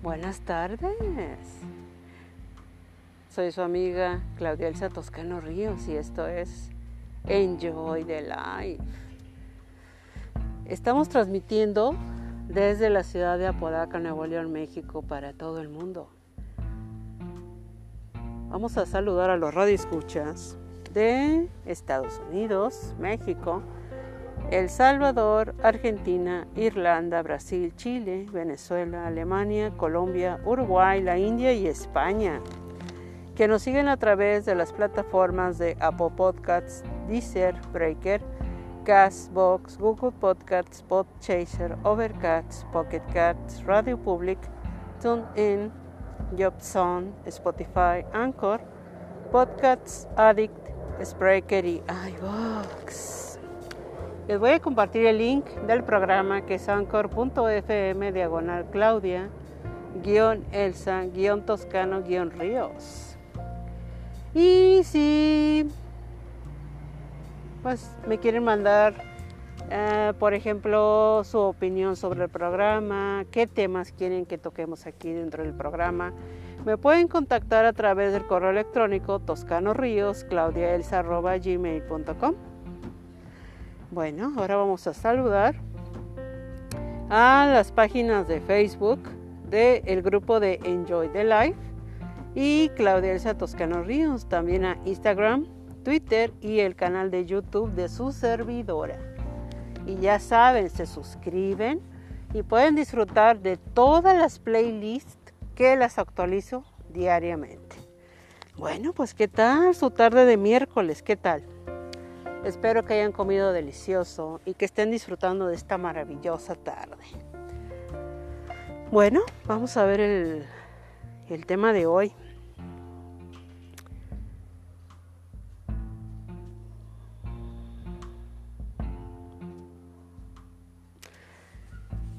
Buenas tardes. Soy su amiga Claudia Elsa Toscano Ríos y esto es Enjoy the Life. Estamos transmitiendo desde la ciudad de Apodaca, Nuevo León, México, para todo el mundo. Vamos a saludar a los radioescuchas de Estados Unidos, México, El Salvador, Argentina, Irlanda, Brasil, Chile, Venezuela, Alemania, Colombia, Uruguay, la India y España, que nos siguen a través de las plataformas de Apple Podcasts, Deezer, Breaker, Castbox, Google Podcasts, Podchaser, Overcast, Pocket Cats, Radio Public, TuneIn, Jobson, Spotify, Anchor, Podcasts Addict, Spreaker y iVox. Les voy a compartir el link del programa que es anchor.fm diagonal Claudia Elsa Toscano Ríos. Y si pues me quieren mandar eh, por ejemplo, su opinión sobre el programa, qué temas quieren que toquemos aquí dentro del programa. Me pueden contactar a través del correo electrónico toscanoríos.claudiaelsa.gmail.com Bueno, ahora vamos a saludar a las páginas de Facebook del grupo de Enjoy the Life y Claudia Elsa Toscano Ríos, también a Instagram, Twitter y el canal de YouTube de su servidora. Y ya saben, se suscriben y pueden disfrutar de todas las playlists que las actualizo diariamente. Bueno, pues ¿qué tal su tarde de miércoles? ¿Qué tal? Espero que hayan comido delicioso y que estén disfrutando de esta maravillosa tarde. Bueno, vamos a ver el, el tema de hoy.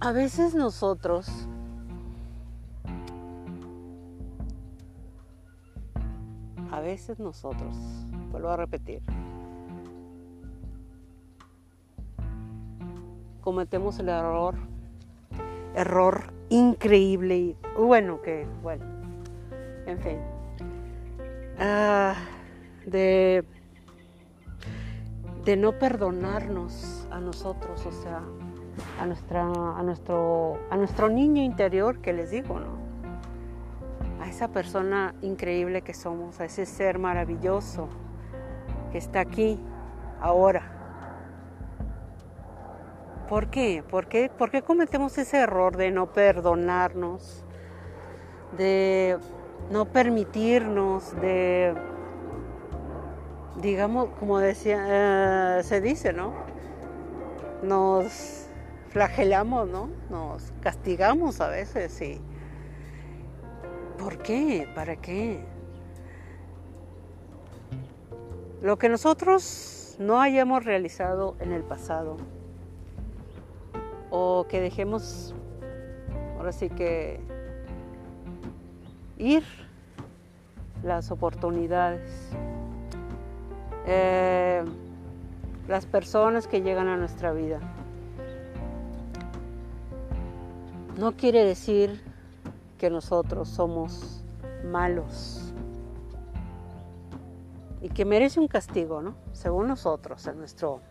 A veces nosotros a veces nosotros, vuelvo a repetir, cometemos el error, error increíble y bueno, que bueno, en fin, ah, de, de no perdonarnos a nosotros, o sea, a, nuestra, a, nuestro, a nuestro niño interior que les digo, ¿no? A esa persona increíble que somos, a ese ser maravilloso que está aquí, ahora. ¿Por qué? ¿Por qué, ¿Por qué cometemos ese error de no perdonarnos, de no permitirnos, de, digamos, como decía, eh, se dice, ¿no? Nos flagelamos, ¿no? Nos castigamos a veces y ¿por qué? ¿Para qué? Lo que nosotros no hayamos realizado en el pasado o que dejemos ahora sí que ir las oportunidades, eh, las personas que llegan a nuestra vida. no quiere decir que nosotros somos malos y que merece un castigo, ¿no? Según nosotros, en nuestro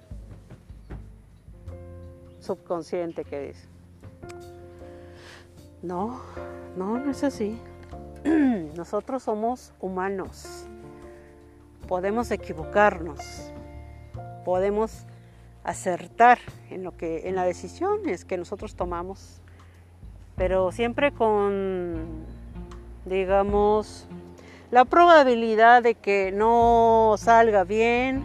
subconsciente que dice. No, no, no es así. Nosotros somos humanos. Podemos equivocarnos. Podemos acertar en lo que en las decisiones que nosotros tomamos pero siempre con, digamos, la probabilidad de que no salga bien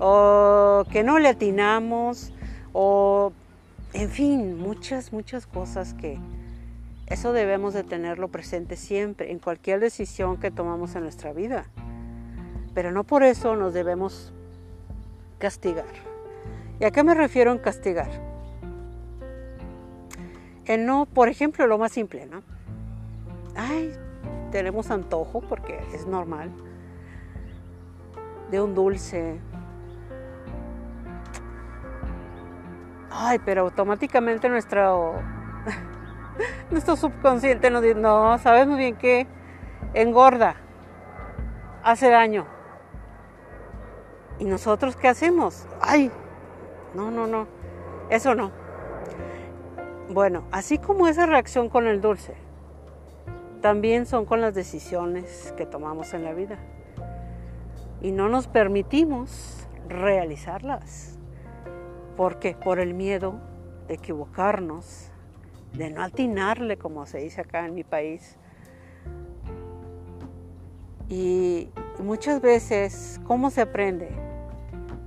o que no le atinamos o, en fin, muchas, muchas cosas que eso debemos de tenerlo presente siempre en cualquier decisión que tomamos en nuestra vida. Pero no por eso nos debemos castigar. ¿Y a qué me refiero en castigar? El no, por ejemplo, lo más simple, ¿no? Ay, tenemos antojo porque es normal de un dulce. Ay, pero automáticamente nuestro nuestro subconsciente nos dice, no, sabes muy bien que engorda, hace daño. ¿Y nosotros qué hacemos? Ay, no, no, no, eso no. Bueno, así como esa reacción con el dulce, también son con las decisiones que tomamos en la vida. Y no nos permitimos realizarlas. ¿Por qué? Por el miedo de equivocarnos, de no atinarle, como se dice acá en mi país. Y muchas veces, ¿cómo se aprende?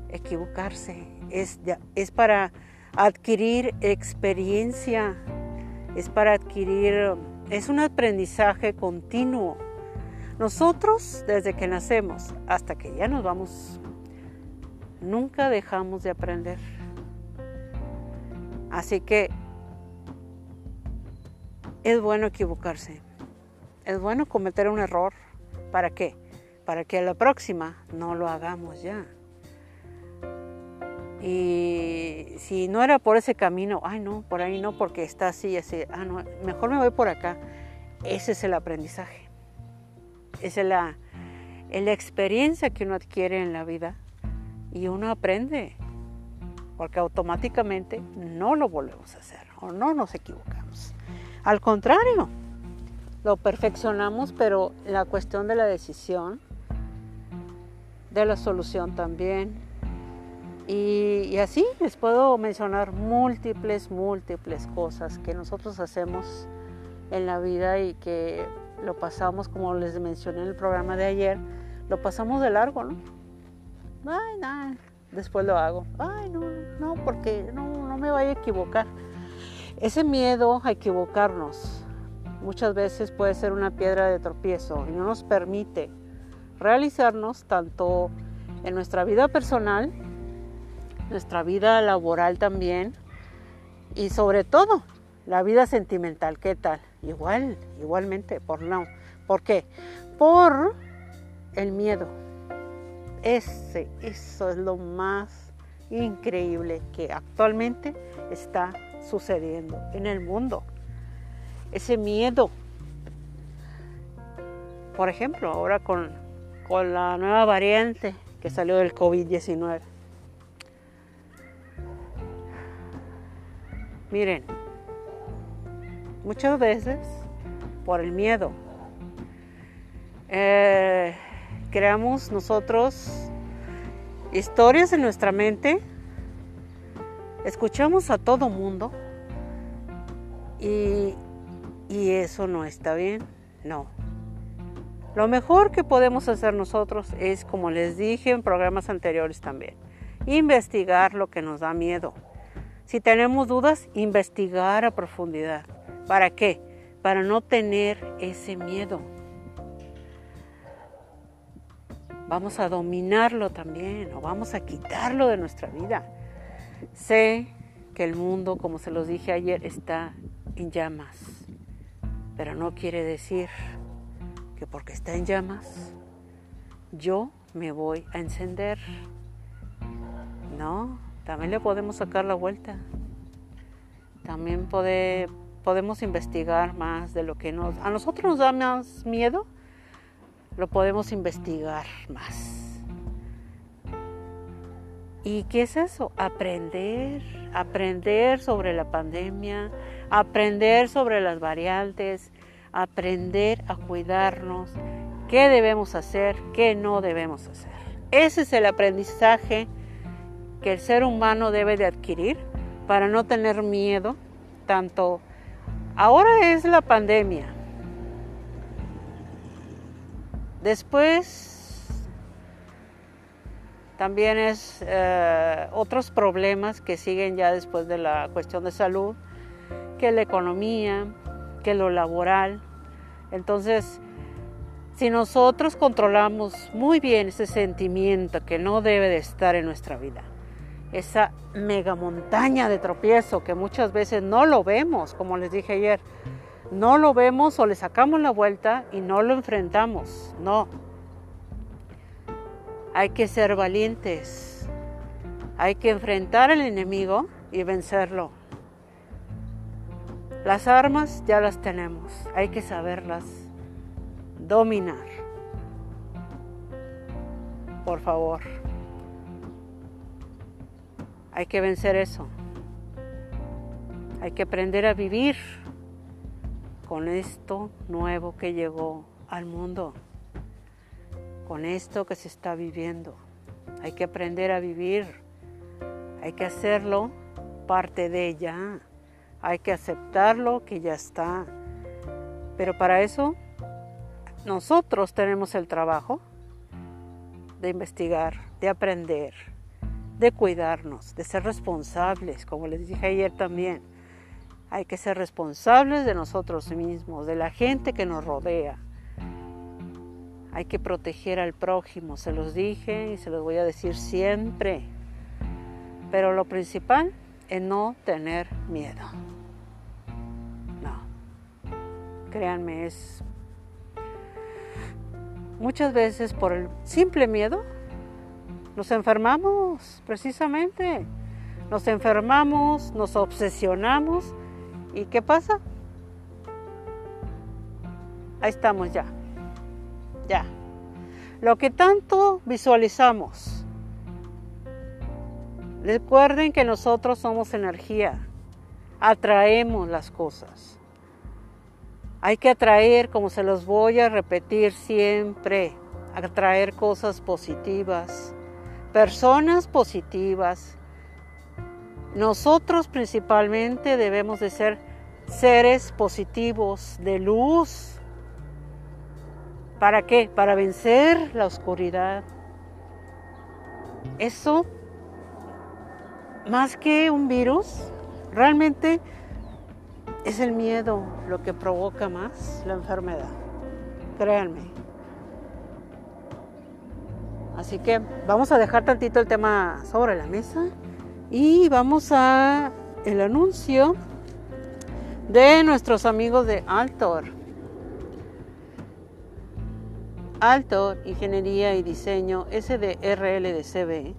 Equivocarse. Es, es para adquirir experiencia, es para adquirir, es un aprendizaje continuo. Nosotros, desde que nacemos hasta que ya nos vamos, nunca dejamos de aprender. Así que es bueno equivocarse, es bueno cometer un error. ¿Para qué? Para que a la próxima no lo hagamos ya. Y si no era por ese camino, ay no, por ahí no, porque está así, así, ah no, mejor me voy por acá. Ese es el aprendizaje. Es la, la experiencia que uno adquiere en la vida y uno aprende, porque automáticamente no lo volvemos a hacer o no nos equivocamos. Al contrario, lo perfeccionamos, pero la cuestión de la decisión, de la solución también, y, así les puedo mencionar múltiples, múltiples cosas que nosotros hacemos en la vida y que lo pasamos, como les mencioné en el programa de ayer, lo pasamos de largo, ¿no? Ay, después lo hago. Ay, no, no, porque no, no me vaya a equivocar. Ese miedo a equivocarnos muchas veces puede ser una piedra de tropiezo y no nos permite realizarnos tanto en nuestra vida personal nuestra vida laboral también y sobre todo la vida sentimental, ¿qué tal? Igual, igualmente, por no. ¿Por qué? Por el miedo. Ese, eso es lo más increíble que actualmente está sucediendo en el mundo. Ese miedo. Por ejemplo, ahora con, con la nueva variante que salió del COVID-19 Miren, muchas veces por el miedo eh, creamos nosotros historias en nuestra mente, escuchamos a todo mundo y, y eso no está bien, no. Lo mejor que podemos hacer nosotros es, como les dije en programas anteriores también, investigar lo que nos da miedo si tenemos dudas, investigar a profundidad. ¿Para qué? Para no tener ese miedo. Vamos a dominarlo también o vamos a quitarlo de nuestra vida. Sé que el mundo, como se los dije ayer, está en llamas, pero no quiere decir que porque está en llamas, yo me voy a encender. No, también le podemos sacar la vuelta. También podemos investigar más de lo que nos, a nosotros nos da más miedo, lo podemos investigar más. ¿Y qué es eso? Aprender, aprender sobre la pandemia, aprender sobre las variantes, aprender a cuidarnos, qué debemos hacer, qué no debemos hacer. Ese es el aprendizaje que el ser humano debe de adquirir para no tener miedo, tanto ahora es la pandemia, después también es eh, otros problemas que siguen ya después de la cuestión de salud, que la economía, que lo laboral. Entonces, si nosotros controlamos muy bien ese sentimiento que no debe de estar en nuestra vida, esa mega montaña de tropiezo que muchas veces no lo vemos, como les dije ayer, no lo vemos o le sacamos la vuelta y no lo enfrentamos, no. Hay que ser valientes, hay que enfrentar al enemigo y vencerlo. Las armas ya las tenemos, hay que saberlas dominar. Por favor, hay que vencer eso. Hay que aprender a vivir con esto nuevo que llegó al mundo, con esto que se está viviendo. Hay que aprender a vivir, hay que hacerlo parte de ella, hay que aceptarlo que ya está. Pero para eso nosotros tenemos el trabajo de investigar, de aprender, de cuidarnos, de ser responsables, como les dije ayer también. Hay que ser responsables de nosotros mismos, de la gente que nos rodea. Hay que proteger al prójimo, se los dije y se los voy a decir siempre. Pero lo principal es no tener miedo. No. Créanme, es muchas veces por el simple miedo nos enfermamos, precisamente. Nos enfermamos, nos obsesionamos. ¿Y qué pasa? Ahí estamos ya. Ya. Lo que tanto visualizamos. Recuerden que nosotros somos energía. Atraemos las cosas. Hay que atraer, como se los voy a repetir siempre, atraer cosas positivas personas positivas. Nosotros principalmente debemos de ser seres positivos, de luz. ¿Para qué? Para vencer la oscuridad. Eso, más que un virus, realmente es el miedo lo que provoca más la enfermedad. Créanme. Así que vamos a dejar tantito el tema sobre la mesa y vamos a el anuncio de nuestros amigos de Altor. Altor Ingeniería y Diseño SDRL de CB,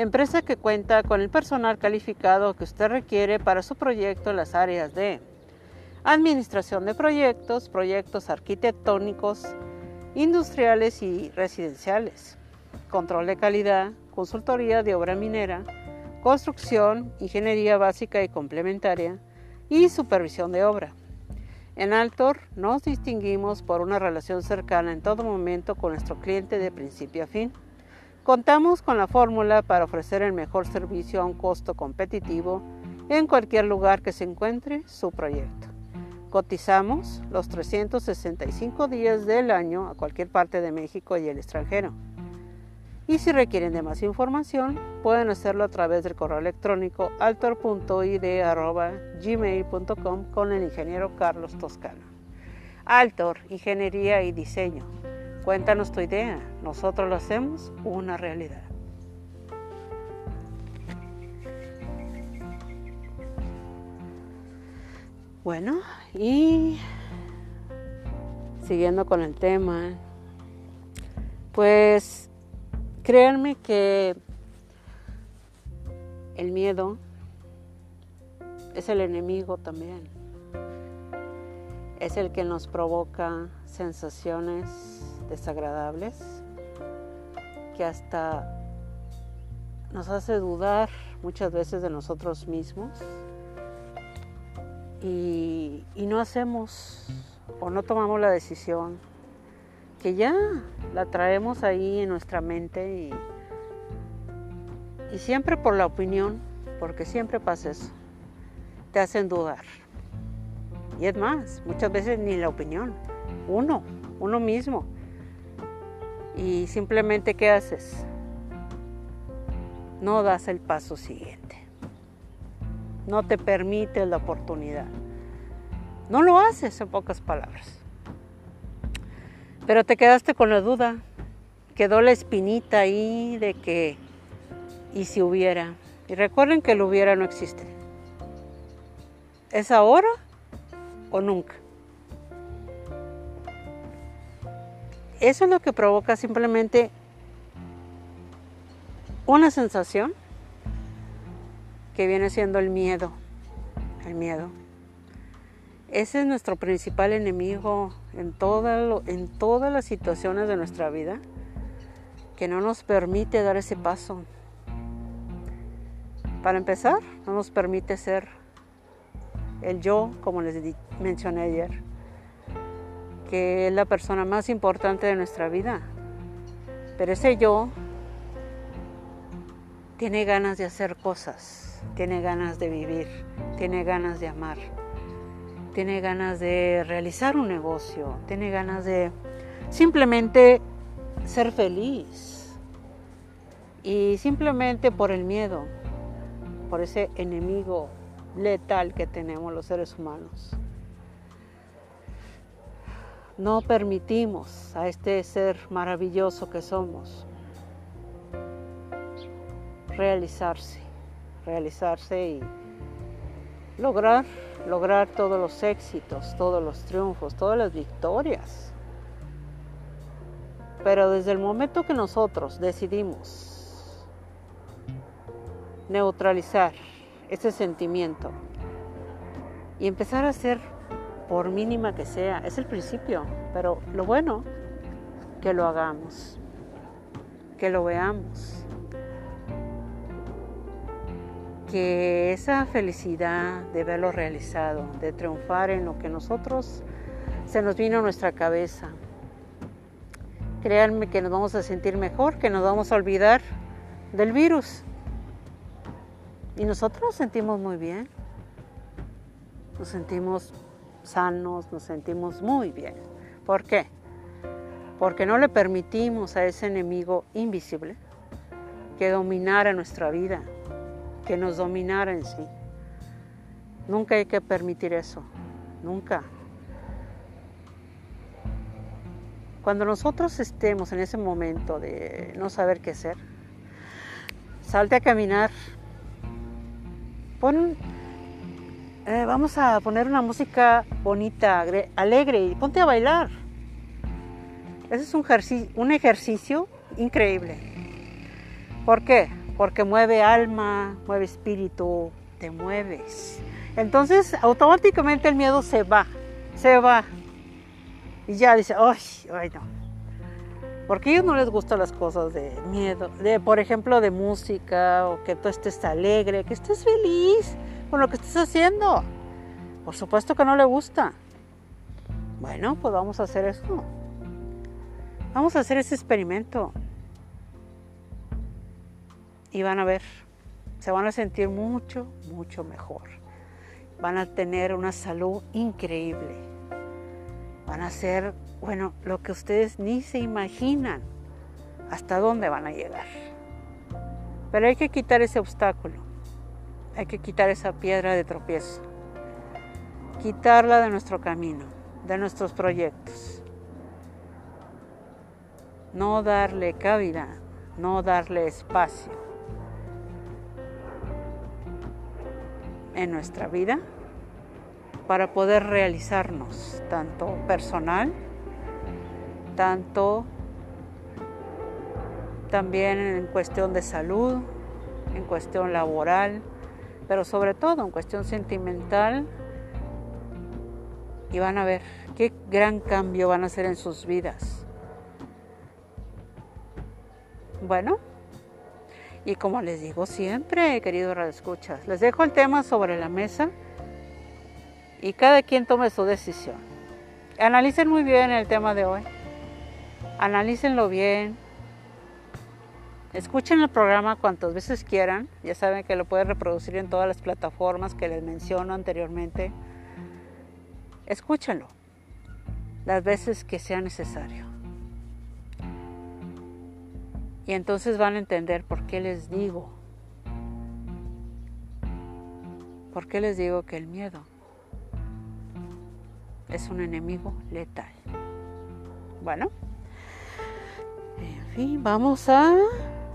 empresa que cuenta con el personal calificado que usted requiere para su proyecto en las áreas de administración de proyectos, proyectos arquitectónicos, industriales y residenciales control de calidad, consultoría de obra minera, construcción, ingeniería básica y complementaria y supervisión de obra. En Altor nos distinguimos por una relación cercana en todo momento con nuestro cliente de principio a fin. Contamos con la fórmula para ofrecer el mejor servicio a un costo competitivo en cualquier lugar que se encuentre su proyecto. Cotizamos los 365 días del año a cualquier parte de México y el extranjero. Y si requieren de más información, pueden hacerlo a través del correo electrónico altor.id.gmail.com con el ingeniero Carlos Toscano. Altor, Ingeniería y Diseño. Cuéntanos tu idea, nosotros lo hacemos una realidad. Bueno, y siguiendo con el tema, pues Créanme que el miedo es el enemigo también. Es el que nos provoca sensaciones desagradables que hasta nos hace dudar muchas veces de nosotros mismos y, no hacemos o no tomamos la decisión que ya la traemos ahí en nuestra mente y, y siempre por la opinión, porque siempre pasa eso, te hacen dudar. Y es más, muchas veces ni la opinión, uno, uno mismo. Y simplemente, ¿qué haces? No das el paso siguiente. No te permite la oportunidad. No lo haces en pocas palabras. Pero te quedaste con la duda, quedó la espinita ahí de que, ¿y si hubiera? Y recuerden que el hubiera no existe. ¿Es ahora o nunca? Eso es lo que provoca simplemente una sensación que viene siendo el miedo. El miedo. Ese es nuestro principal enemigo en, todas las situaciones de nuestra vida, que no nos permite dar ese paso. Para empezar, no nos permite ser el yo, como les mencioné ayer, que es la persona más importante de nuestra vida. Pero ese yo tiene ganas de hacer cosas, tiene ganas de vivir, tiene ganas de amar tiene ganas de realizar un negocio, tiene ganas de simplemente ser feliz. Y simplemente por el miedo, por ese enemigo letal que tenemos los seres humanos. No permitimos a este ser maravilloso que somos realizarse, realizarse y lograr lograr todos los éxitos, todos los triunfos, todas las victorias. Pero desde el momento que nosotros decidimos neutralizar ese sentimiento y empezar a hacer, por mínima que sea, es el principio, pero lo bueno, que lo hagamos, que lo veamos, que esa felicidad de verlo realizado, de triunfar en lo que nosotros se nos vino a nuestra cabeza, créanme que nos vamos a sentir mejor, que nos vamos a olvidar del virus. Y nosotros nos sentimos muy bien, nos sentimos sanos, nos sentimos muy bien. ¿Por qué? Porque no le permitimos a ese enemigo invisible que dominara nuestra vida, que nos dominara en sí. Nunca hay que permitir eso, nunca. Cuando nosotros estemos en ese momento de no saber qué hacer, salte a caminar, pon, eh, vamos a poner una música bonita, alegre y ponte a bailar. Ese es un un ejercicio increíble. ¿Por qué? Porque mueve alma, mueve espíritu, te mueves. Entonces automáticamente el miedo se va, se va. Y ya dice, ay, ay no. Porque a ellos no les gustan las cosas de miedo, de por ejemplo de música o que tú estés alegre, que estés feliz con lo que estés haciendo. Por supuesto que no le gusta. Bueno, pues vamos a hacer eso. Vamos a hacer ese experimento y van a ver, se van a sentir mucho, mucho mejor. Van a tener una salud increíble. Van a ser, bueno, lo que ustedes ni se imaginan hasta dónde van a llegar. Pero hay que quitar ese obstáculo. Hay que quitar esa piedra de tropiezo. Quitarla de nuestro camino, de nuestros proyectos. No darle cabida, no darle espacio en nuestra vida para poder realizarnos, tanto personal, tanto también en cuestión de salud, en cuestión laboral, pero sobre todo en cuestión sentimental. Y van a ver qué gran cambio van a hacer en sus vidas. Bueno, y como les digo siempre, queridos radioescuchas, les dejo el tema sobre la mesa y cada quien tome su decisión. Analicen muy bien el tema de hoy. Analícenlo bien. Escuchen el programa cuantas veces quieran. Ya saben que lo pueden reproducir en todas las plataformas que les menciono anteriormente. Escúchenlo las veces que sea necesario. Y entonces van a entender por qué les digo, por qué les digo que el miedo es un enemigo letal. Bueno, en fin, vamos a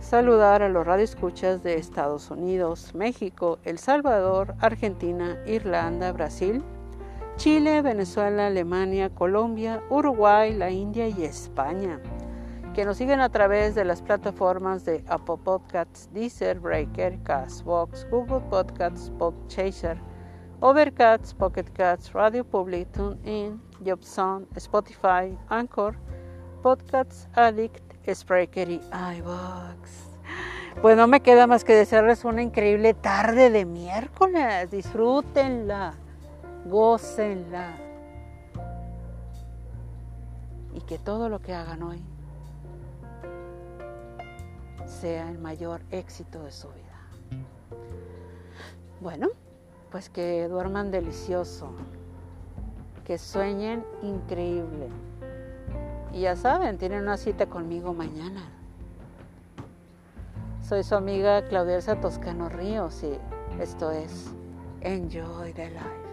saludar a los radioescuchas de Estados Unidos, México, El Salvador, Argentina, Irlanda, Brasil, Chile, Venezuela, Alemania, Colombia, Uruguay, la India y España que nos siguen a través de las plataformas de Apple Podcasts, Deezer, Breaker, Castbox, Google Podcasts, Podchaser, Overcast, Pocket Cats, Radio Public, TuneIn, Jobson, Spotify, Anchor, Podcasts Addict, Spreaker y iVoox. Pues no me queda más que desearles una increíble tarde de miércoles. Disfrútenla, gócenla. Y que todo lo que hagan hoy sea el mayor éxito de su vida. Bueno, pues que duerman delicioso, que sueñen increíble. Y ya saben, tienen una cita conmigo mañana. Soy su amiga Claudia Toscano Ríos y esto es Enjoy the Life.